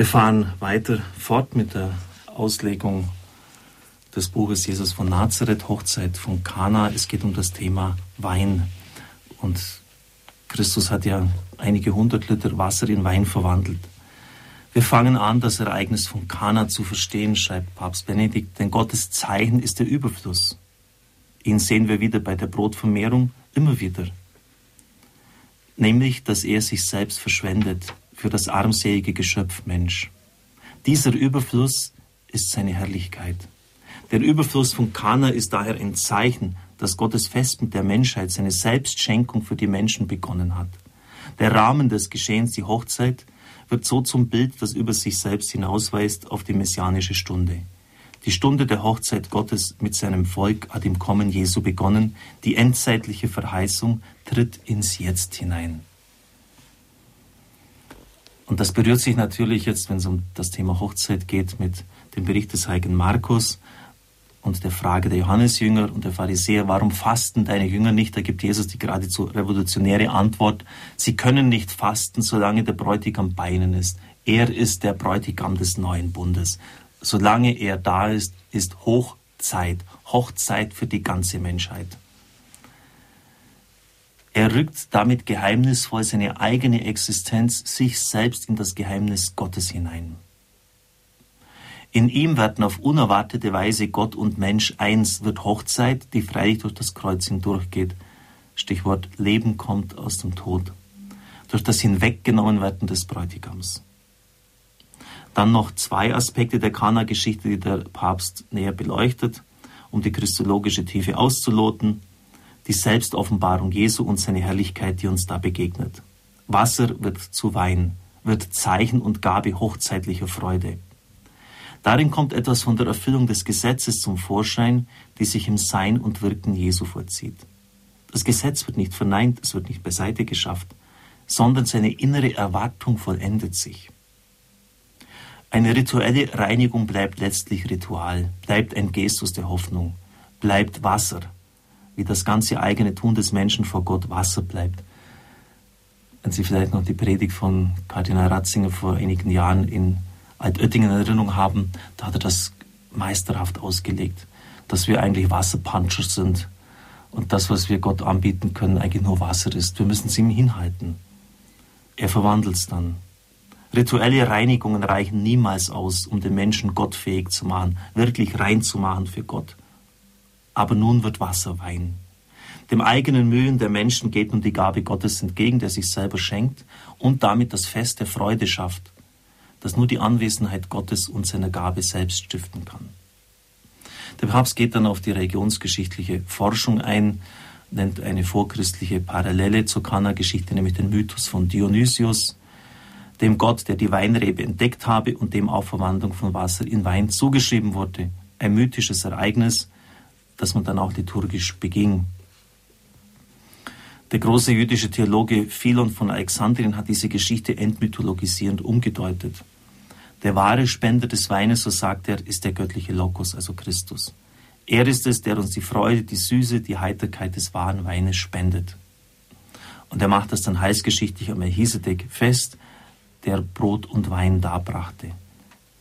Wir fahren weiter fort mit der Auslegung des Buches Jesus von Nazareth, Hochzeit von Kana. Es geht um das Thema Wein. Und Christus hat ja einige hundert Liter Wasser in Wein verwandelt. Wir fangen an, das Ereignis von Kana zu verstehen, schreibt Papst Benedikt, denn Gottes Zeichen ist der Überfluss. Ihn sehen wir wieder bei der Brotvermehrung immer wieder. Nämlich, dass er sich selbst verschwendet für das armselige Geschöpf Mensch. Dieser Überfluss ist seine Herrlichkeit. Der Überfluss von Kana ist daher ein Zeichen, dass Gottes Fest mit der Menschheit seine Selbstschenkung für die Menschen begonnen hat. Der Rahmen des Geschehens, die Hochzeit, wird so zum Bild, das über sich selbst hinausweist auf die messianische Stunde. Die Stunde der Hochzeit Gottes mit seinem Volk hat im Kommen Jesu begonnen. Die endzeitliche Verheißung tritt ins Jetzt hinein. Und das berührt sich natürlich jetzt, wenn es um das Thema Hochzeit geht, mit dem Bericht des heiligen Markus und der Frage der Johannesjünger und der Pharisäer, warum fasten deine Jünger nicht? Da gibt Jesus die geradezu revolutionäre Antwort, sie können nicht fasten, solange der Bräutigam bei ihnen ist. Er ist der Bräutigam des neuen Bundes. Solange er da ist, ist Hochzeit, Hochzeit für die ganze Menschheit. Er rückt damit geheimnisvoll seine eigene Existenz, sich selbst in das Geheimnis Gottes hinein. In ihm werden auf unerwartete Weise Gott und Mensch eins, wird Hochzeit, die freilich durch das Kreuz hindurchgeht. Stichwort Leben kommt aus dem Tod. Durch das Hinweggenommenwerden des Bräutigams. Dann noch zwei Aspekte der Kana-Geschichte, die der Papst näher beleuchtet, um die christologische Tiefe auszuloten. Die Selbstoffenbarung Jesu und seine Herrlichkeit, die uns da begegnet. Wasser wird zu Wein, wird Zeichen und Gabe hochzeitlicher Freude. Darin kommt etwas von der Erfüllung des Gesetzes zum Vorschein, die sich im Sein und Wirken Jesu vollzieht. Das Gesetz wird nicht verneint, es wird nicht beiseite geschafft, sondern seine innere Erwartung vollendet sich. Eine rituelle Reinigung bleibt letztlich Ritual, bleibt ein Gestus der Hoffnung, bleibt Wasser, wie das ganze eigene Tun des Menschen vor Gott Wasser bleibt. Wenn Sie vielleicht noch die Predigt von Kardinal Ratzinger vor einigen Jahren in Altötting in Erinnerung haben, da hat er das meisterhaft ausgelegt, dass wir eigentlich Wasserpuncher sind und das, was wir Gott anbieten können, eigentlich nur Wasser ist. Wir müssen es ihm hinhalten. Er verwandelt es dann. Rituelle Reinigungen reichen niemals aus, um den Menschen gottfähig zu machen, wirklich rein zu machen für Gott. Aber nun wird Wasser Wein. Dem eigenen Mühen der Menschen geht nun die Gabe Gottes entgegen, der sich selber schenkt und damit das Fest der Freude schafft das nur die Anwesenheit Gottes und seiner Gabe selbst stiften kann. Der Papst geht dann auf die religionsgeschichtliche Forschung ein, nennt eine vorchristliche Parallele zur Kana-Geschichte, nämlich den Mythos von Dionysius, dem Gott, der die Weinrebe entdeckt habe und dem Auferwandlung von Wasser in Wein zugeschrieben wurde. Ein mythisches Ereignis, das man dann auch liturgisch beging. Der große jüdische Theologe Philon von Alexandrien hat diese Geschichte entmythologisierend umgedeutet. Der wahre Spender des Weines, so sagt er, ist der göttliche Logos, also Christus. Er ist es, der uns die Freude, die Süße, die Heiterkeit des wahren Weines spendet. Und er macht das dann heißgeschichtlich am Melchisedek fest, der Brot und Wein darbrachte.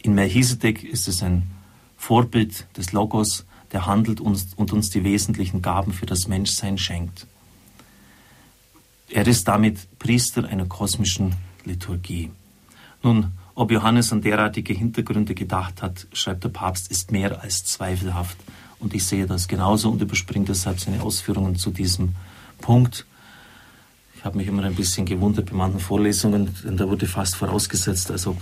In Melchisedek ist es ein Vorbild des Logos, der handelt uns und uns die wesentlichen Gaben für das Menschsein schenkt. Er ist damit Priester einer kosmischen Liturgie. Nun, ob Johannes an derartige Hintergründe gedacht hat, schreibt der Papst, ist mehr als zweifelhaft. Und ich sehe das genauso und überspringe deshalb seine Ausführungen zu diesem Punkt. Ich habe mich immer ein bisschen gewundert bei manchen Vorlesungen, denn da wurde fast vorausgesetzt, als ob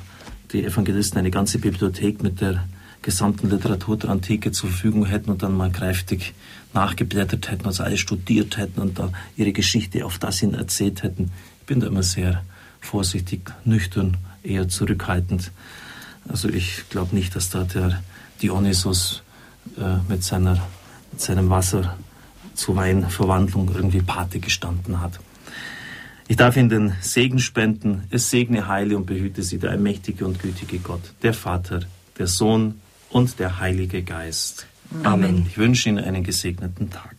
die Evangelisten eine ganze Bibliothek mit der gesamten Literatur der Antike zur Verfügung hätten und dann mal kräftig nachgeblättert hätten, also alles studiert hätten und da ihre Geschichte auf das hin erzählt hätten. Ich bin da immer sehr vorsichtig, nüchtern eher zurückhaltend. Also ich glaube nicht, dass da der Dionysos äh, mit, seiner, mit seinem Wasser zu Weinverwandlung irgendwie Pate gestanden hat. Ich darf Ihnen den Segen spenden. Es segne, heile und behüte Sie der allmächtige und gütige Gott, der Vater, der Sohn und der Heilige Geist. Amen. Amen. Ich wünsche Ihnen einen gesegneten Tag.